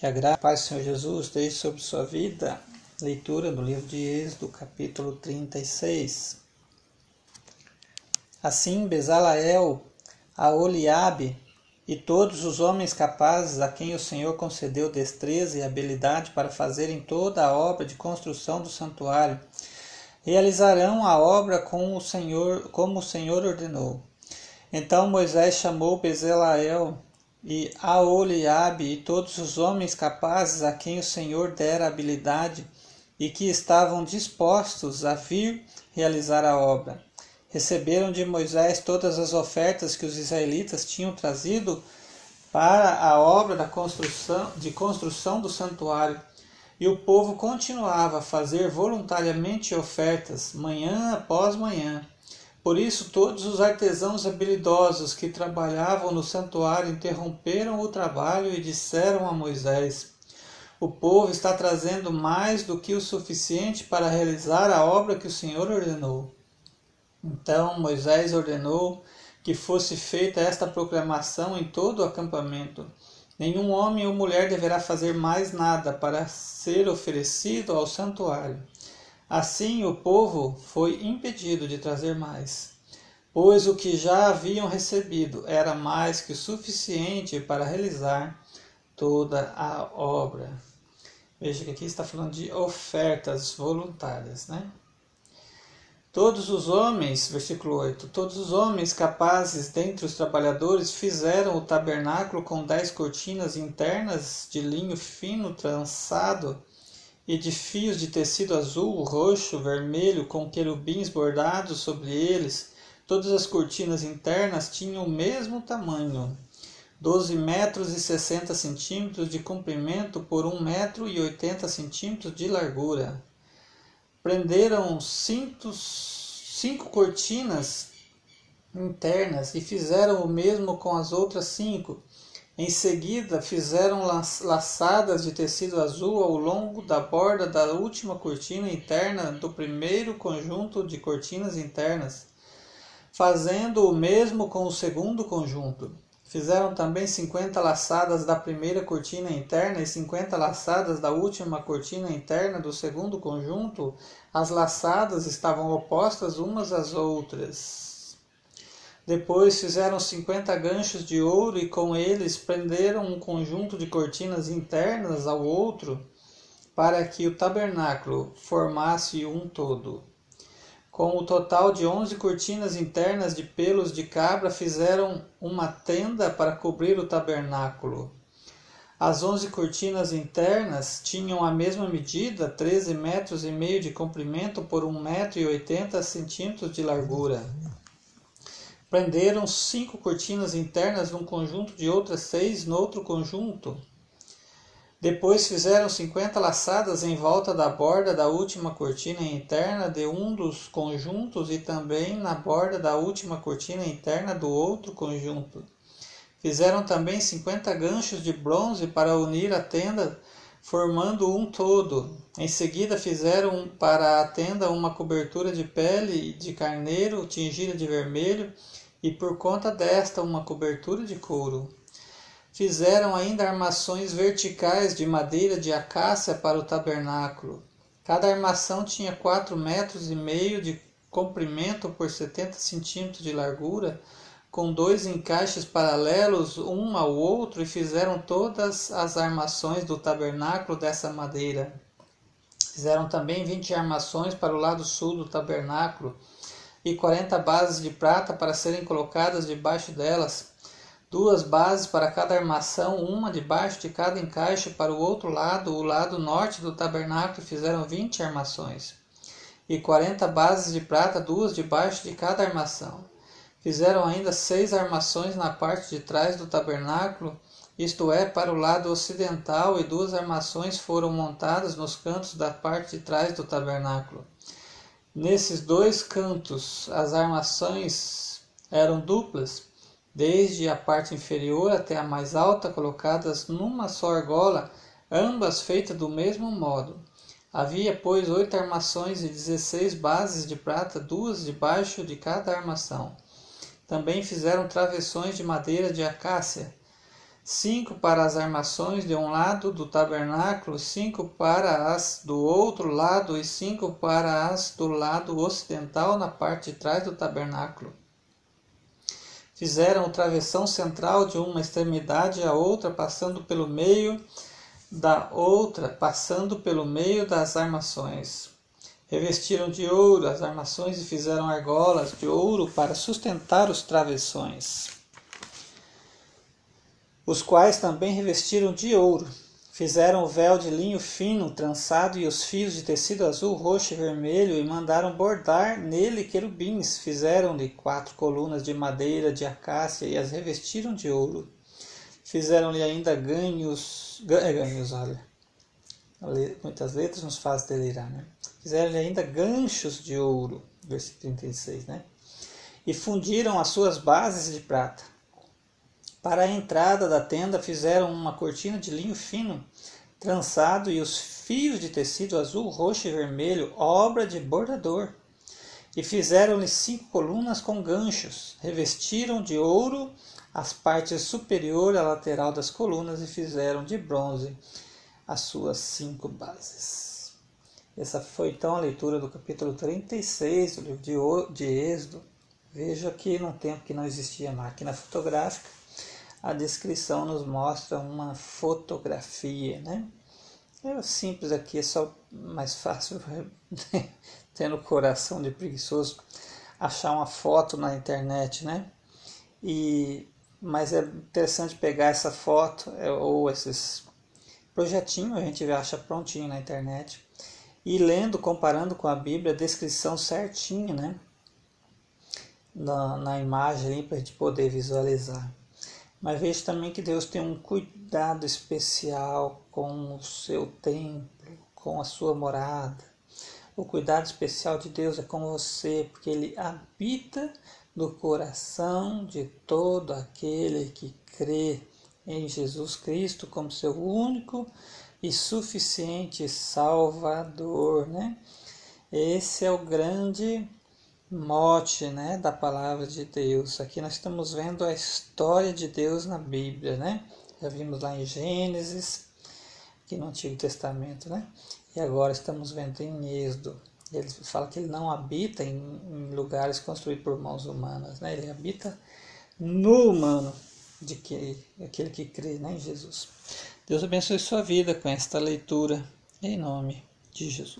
Que a graça, Pai Senhor Jesus, esteja sobre sua vida. Leitura do livro de Êxodo, capítulo 36. Assim, Bezalael, Aoliabe e todos os homens capazes a quem o Senhor concedeu destreza e habilidade para fazerem toda a obra de construção do santuário, realizarão a obra com o Senhor, como o Senhor ordenou. Então Moisés chamou Bezalael e Aoliabe e todos os homens capazes a quem o Senhor dera habilidade e que estavam dispostos a vir realizar a obra. Receberam de Moisés todas as ofertas que os israelitas tinham trazido para a obra da construção, de construção do santuário, e o povo continuava a fazer voluntariamente ofertas, manhã após manhã, por isso, todos os artesãos habilidosos que trabalhavam no santuário interromperam o trabalho e disseram a Moisés: O povo está trazendo mais do que o suficiente para realizar a obra que o Senhor ordenou. Então Moisés ordenou que fosse feita esta proclamação em todo o acampamento. Nenhum homem ou mulher deverá fazer mais nada para ser oferecido ao santuário. Assim o povo foi impedido de trazer mais, pois o que já haviam recebido era mais que o suficiente para realizar toda a obra. Veja que aqui está falando de ofertas voluntárias, né? Todos os homens, versículo 8, todos os homens capazes dentre os trabalhadores fizeram o tabernáculo com dez cortinas internas de linho fino trançado e de fios de tecido azul, roxo, vermelho, com querubins bordados sobre eles. Todas as cortinas internas tinham o mesmo tamanho, 12 metros e 60 centímetros de comprimento por 1 metro e 80 centímetros de largura. Prenderam cinco, cinco cortinas internas e fizeram o mesmo com as outras cinco em seguida, fizeram laçadas de tecido azul ao longo da borda da última cortina interna do primeiro conjunto de cortinas internas, fazendo o mesmo com o segundo conjunto. Fizeram também cinquenta laçadas da primeira cortina interna e cinquenta laçadas da última cortina interna do segundo conjunto. As laçadas estavam opostas umas às outras. Depois fizeram cinquenta ganchos de ouro e com eles prenderam um conjunto de cortinas internas ao outro, para que o tabernáculo formasse um todo. Com o total de onze cortinas internas de pelos de cabra, fizeram uma tenda para cobrir o tabernáculo. As onze cortinas internas tinham a mesma medida, treze metros e meio de comprimento por um metro e oitenta centímetros de largura. Prenderam cinco cortinas internas num conjunto de outras seis no outro conjunto. Depois fizeram cinquenta laçadas em volta da borda da última cortina interna de um dos conjuntos e também na borda da última cortina interna do outro conjunto. Fizeram também cinquenta ganchos de bronze para unir a tenda, formando um todo. Em seguida fizeram para a tenda uma cobertura de pele de carneiro tingida de vermelho e por conta desta uma cobertura de couro. Fizeram ainda armações verticais de madeira de acácia para o tabernáculo. Cada armação tinha quatro metros e meio de comprimento por setenta centímetros de largura, com dois encaixes paralelos um ao outro, e fizeram todas as armações do tabernáculo dessa madeira. Fizeram também vinte armações para o lado sul do tabernáculo, e quarenta bases de prata para serem colocadas debaixo delas, duas bases para cada armação, uma debaixo de cada encaixe para o outro lado, o lado norte do tabernáculo, fizeram vinte armações, e quarenta bases de prata, duas debaixo de cada armação. Fizeram ainda seis armações na parte de trás do tabernáculo, isto é, para o lado ocidental, e duas armações foram montadas nos cantos da parte de trás do tabernáculo. Nesses dois cantos, as armações eram duplas, desde a parte inferior até a mais alta, colocadas numa só argola, ambas feitas do mesmo modo. Havia, pois, oito armações e dezesseis bases de prata, duas debaixo de cada armação. Também fizeram travessões de madeira de acácia, cinco para as armações de um lado do tabernáculo, cinco para as do outro lado e cinco para as do lado ocidental na parte de trás do tabernáculo. Fizeram o travessão central de uma extremidade à outra, passando pelo meio da outra, passando pelo meio das armações. Revestiram de ouro as armações e fizeram argolas de ouro para sustentar os travessões os quais também revestiram de ouro. Fizeram o véu de linho fino, trançado, e os fios de tecido azul, roxo e vermelho, e mandaram bordar nele querubins. Fizeram-lhe quatro colunas de madeira de acácia e as revestiram de ouro. Fizeram-lhe ainda ganhos. É, ganhos, olha. Muitas letras nos fazem delirar, né? Fizeram-lhe ainda ganchos de ouro. Versículo 36, né? E fundiram as suas bases de prata para a entrada da tenda fizeram uma cortina de linho fino, trançado, e os fios de tecido azul, roxo e vermelho, obra de bordador. E fizeram-lhe cinco colunas com ganchos, revestiram de ouro as partes superior e lateral das colunas e fizeram de bronze as suas cinco bases. Essa foi então a leitura do capítulo 36 do livro de Êxodo. Veja que num tempo que não existia máquina fotográfica, a descrição nos mostra uma fotografia, né? É simples aqui, é só mais fácil, tendo coração de preguiçoso, achar uma foto na internet, né? E, mas é interessante pegar essa foto é, ou esses projetinhos, a gente acha prontinho na internet, e lendo, comparando com a Bíblia, a descrição certinha, né? Na, na imagem para a gente poder visualizar. Mas veja também que Deus tem um cuidado especial com o seu templo, com a sua morada. O cuidado especial de Deus é com você, porque Ele habita no coração de todo aquele que crê em Jesus Cristo como seu único e suficiente Salvador, né? Esse é o grande mote né, da palavra de Deus. Aqui nós estamos vendo a história de Deus na Bíblia, né? Já vimos lá em Gênesis, aqui no Antigo Testamento, né? E agora estamos vendo em Êxodo. Ele fala que ele não habita em, em lugares construídos por mãos humanas, né? Ele habita no humano, de que aquele que crê né, em Jesus. Deus abençoe sua vida com esta leitura, em nome de Jesus.